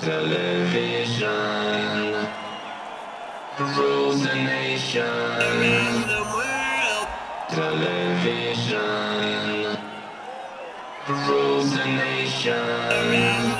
Television rules the nation. Television rules the nation.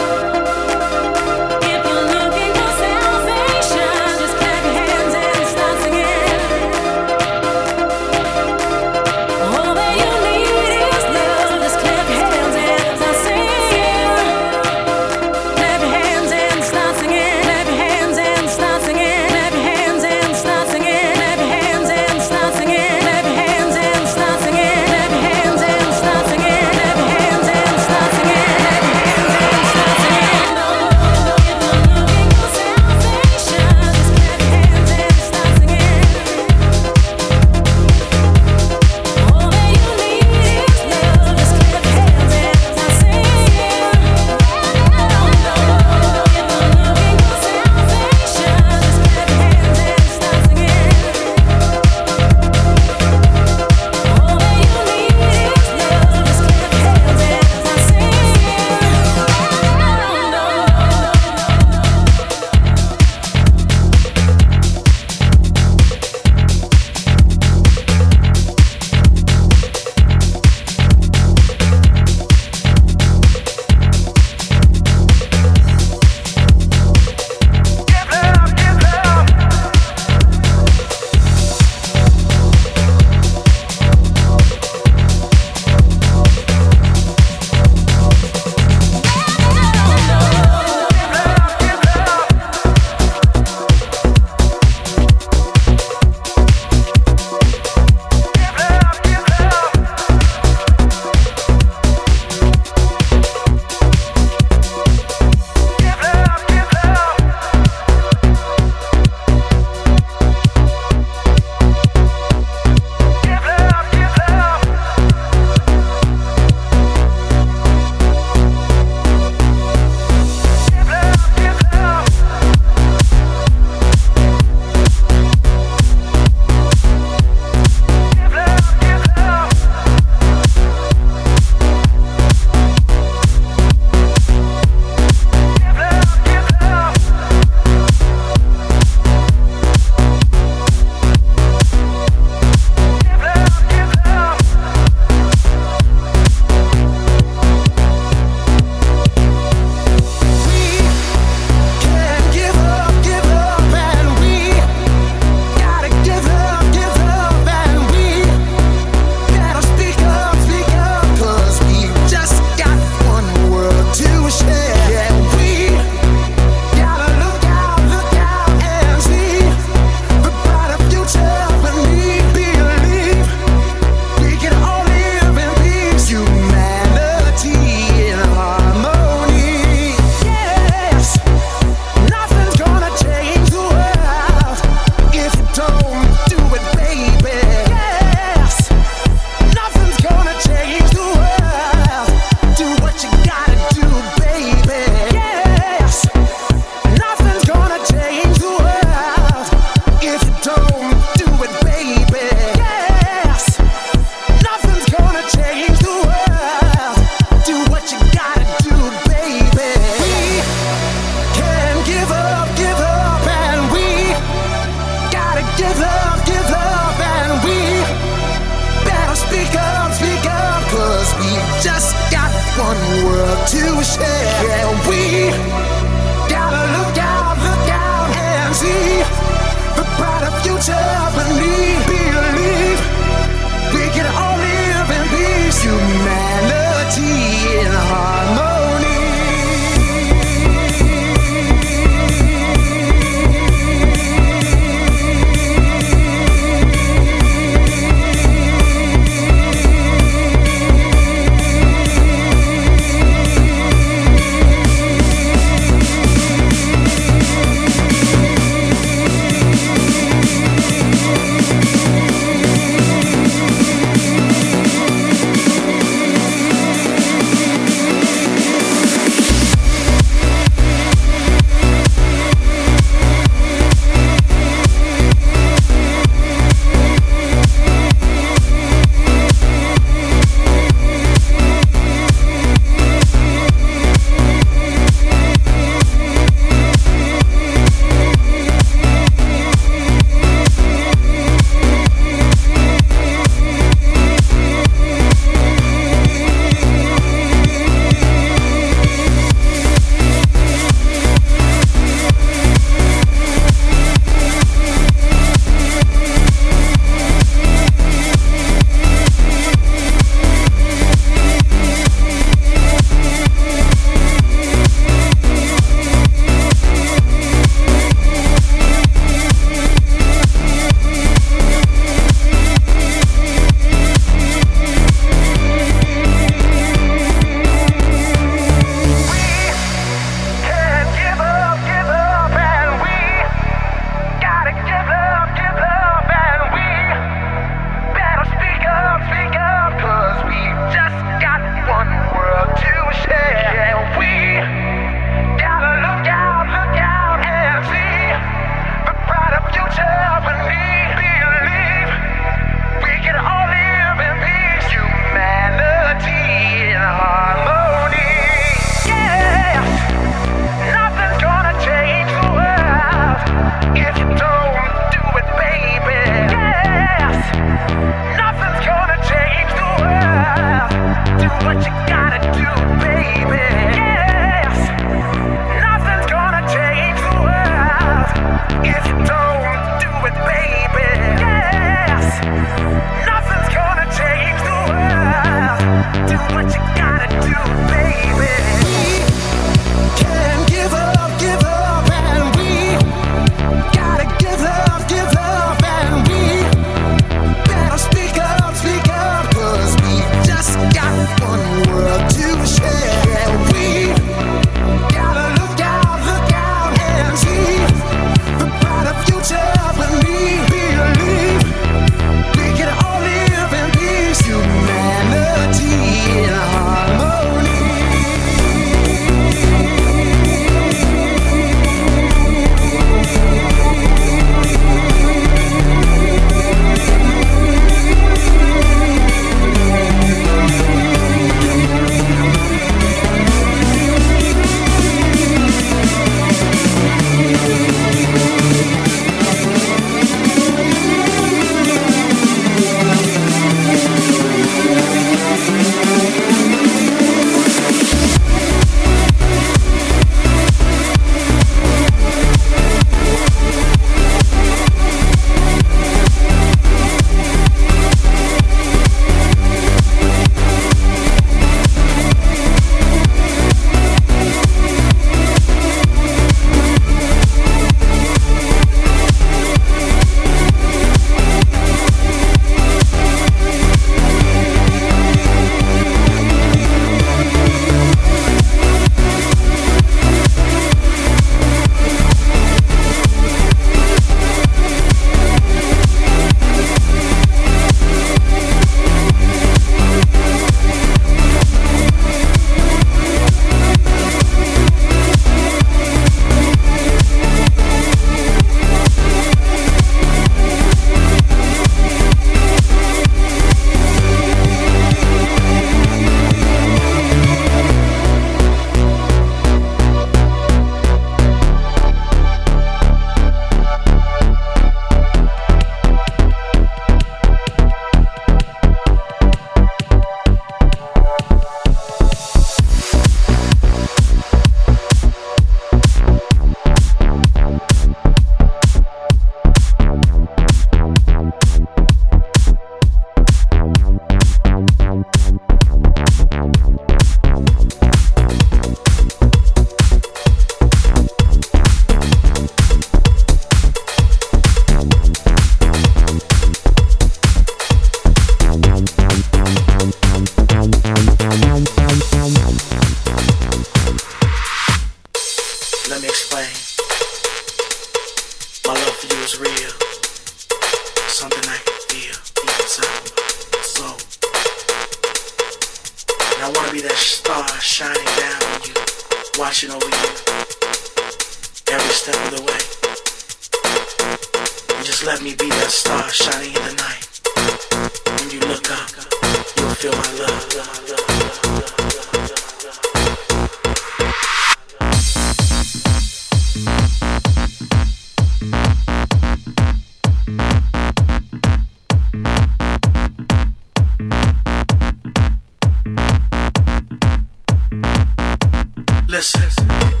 Listen.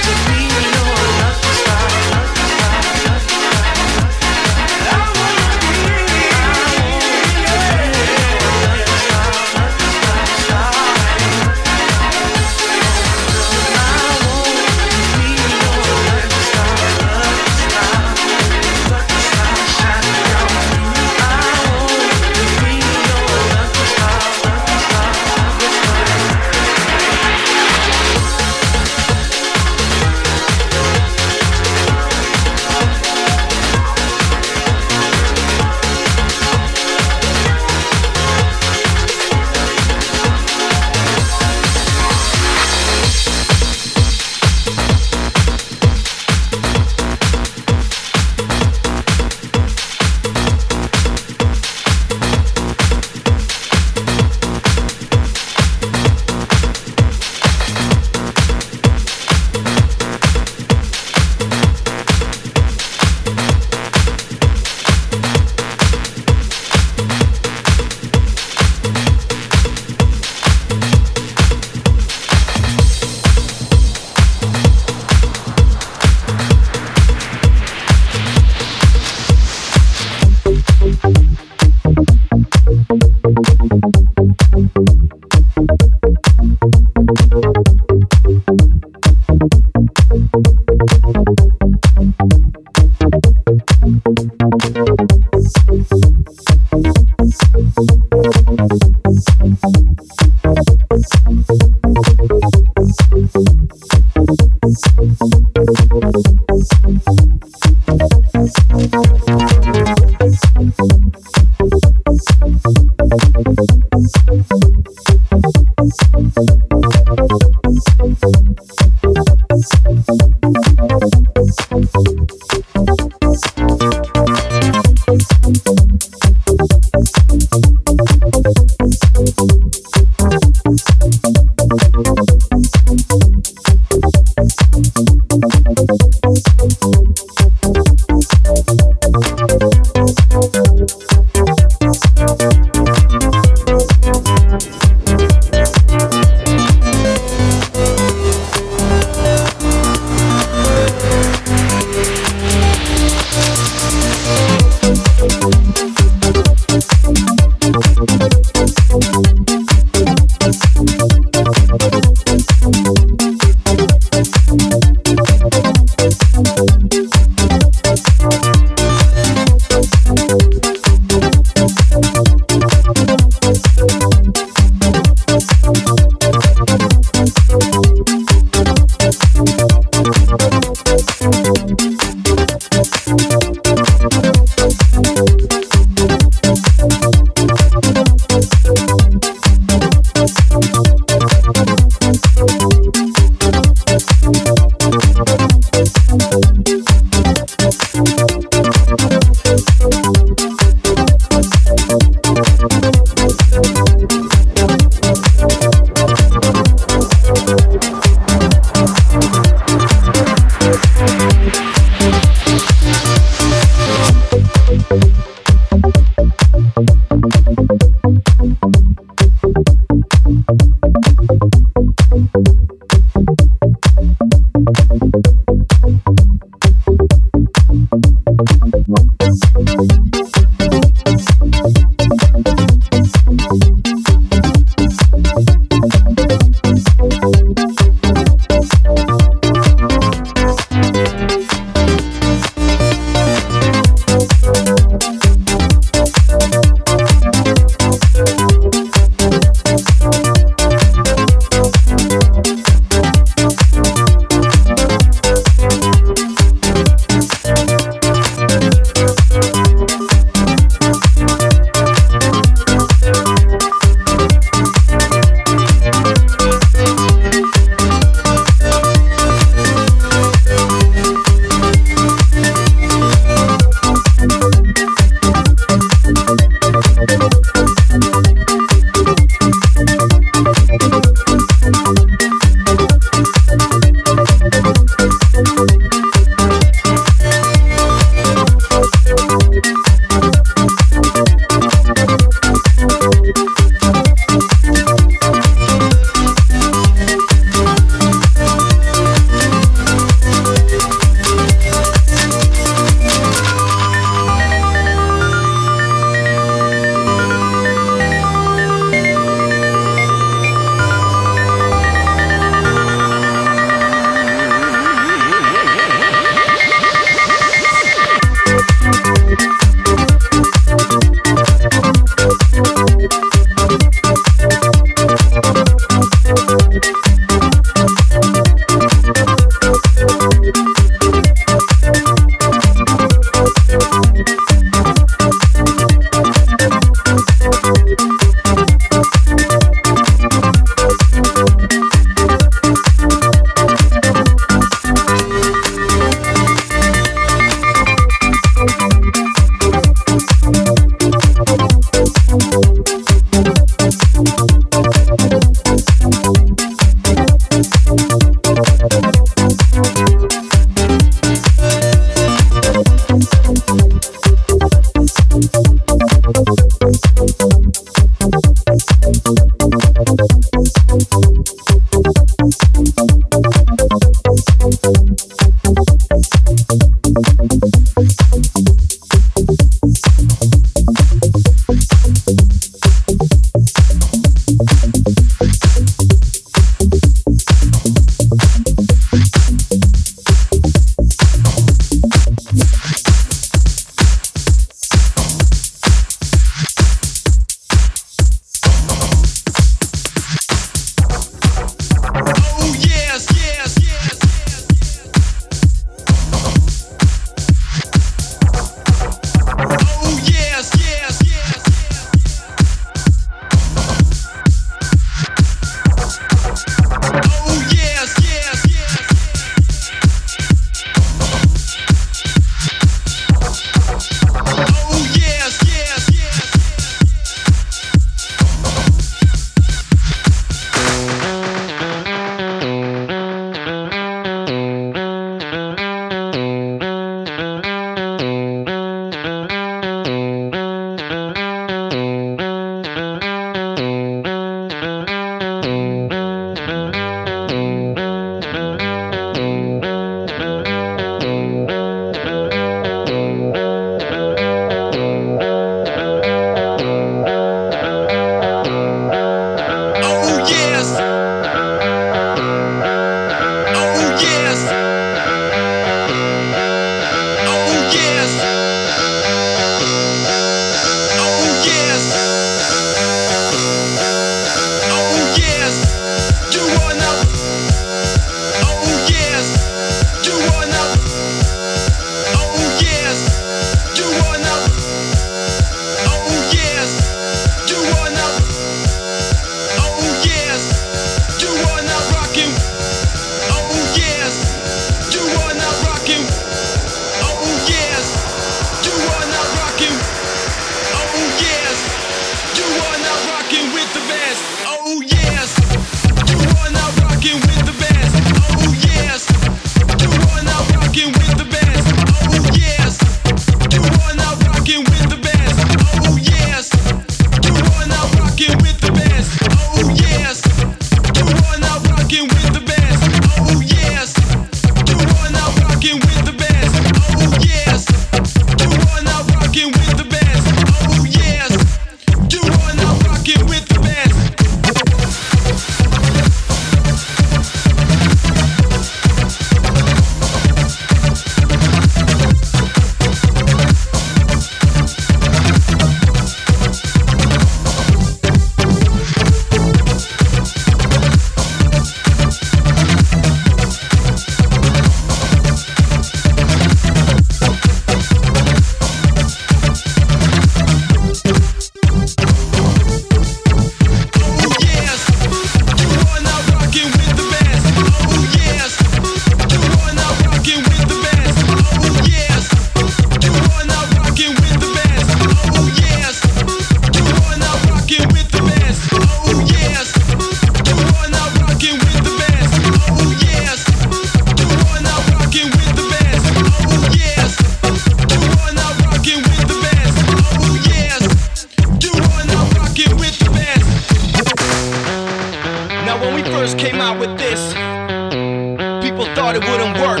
people thought it wouldn't work.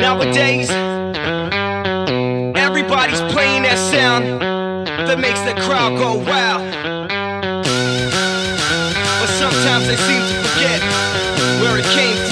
Nowadays, everybody's playing that sound that makes the crowd go wild. But sometimes they seem to forget where it came from.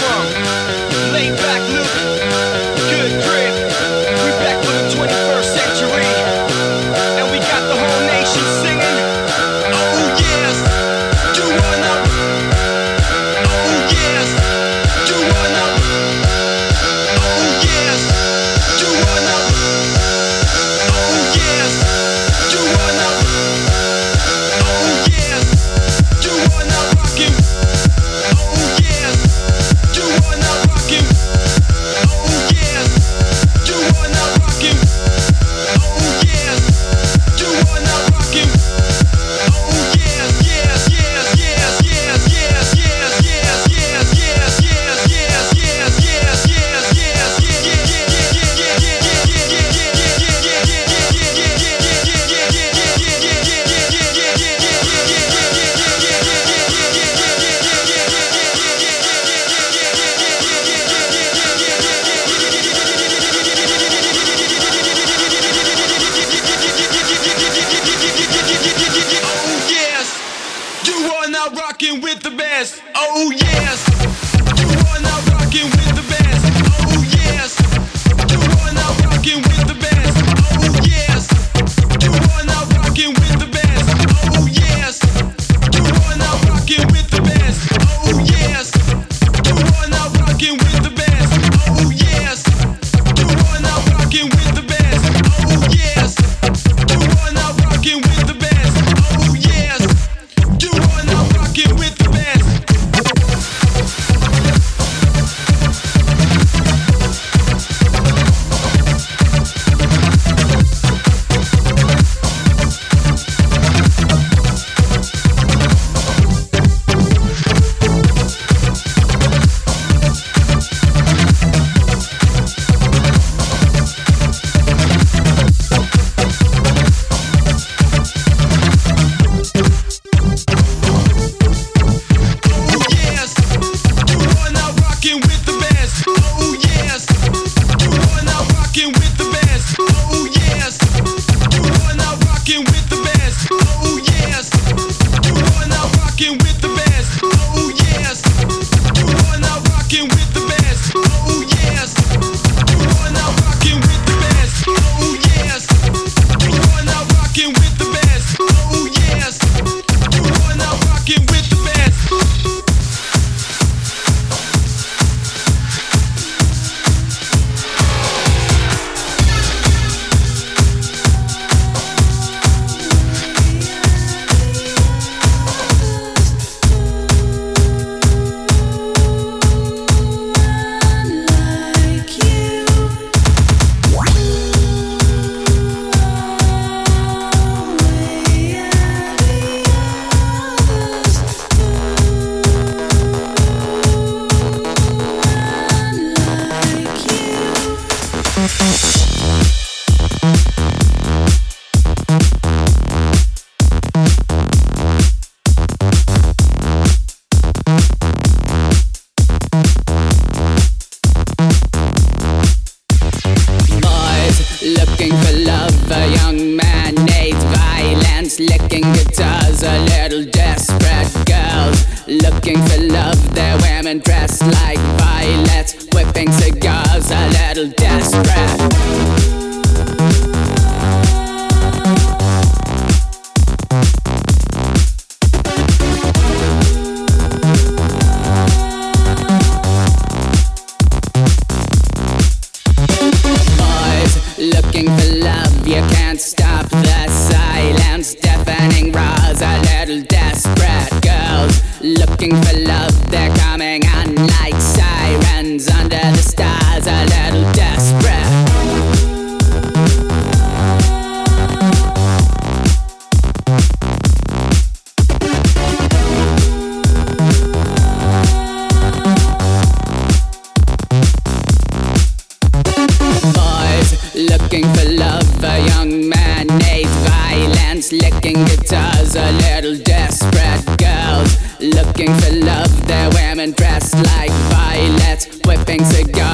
of a young man needs violence Licking guitars, a little desperate girls Looking for love, their women dressed like violets Whipping cigars.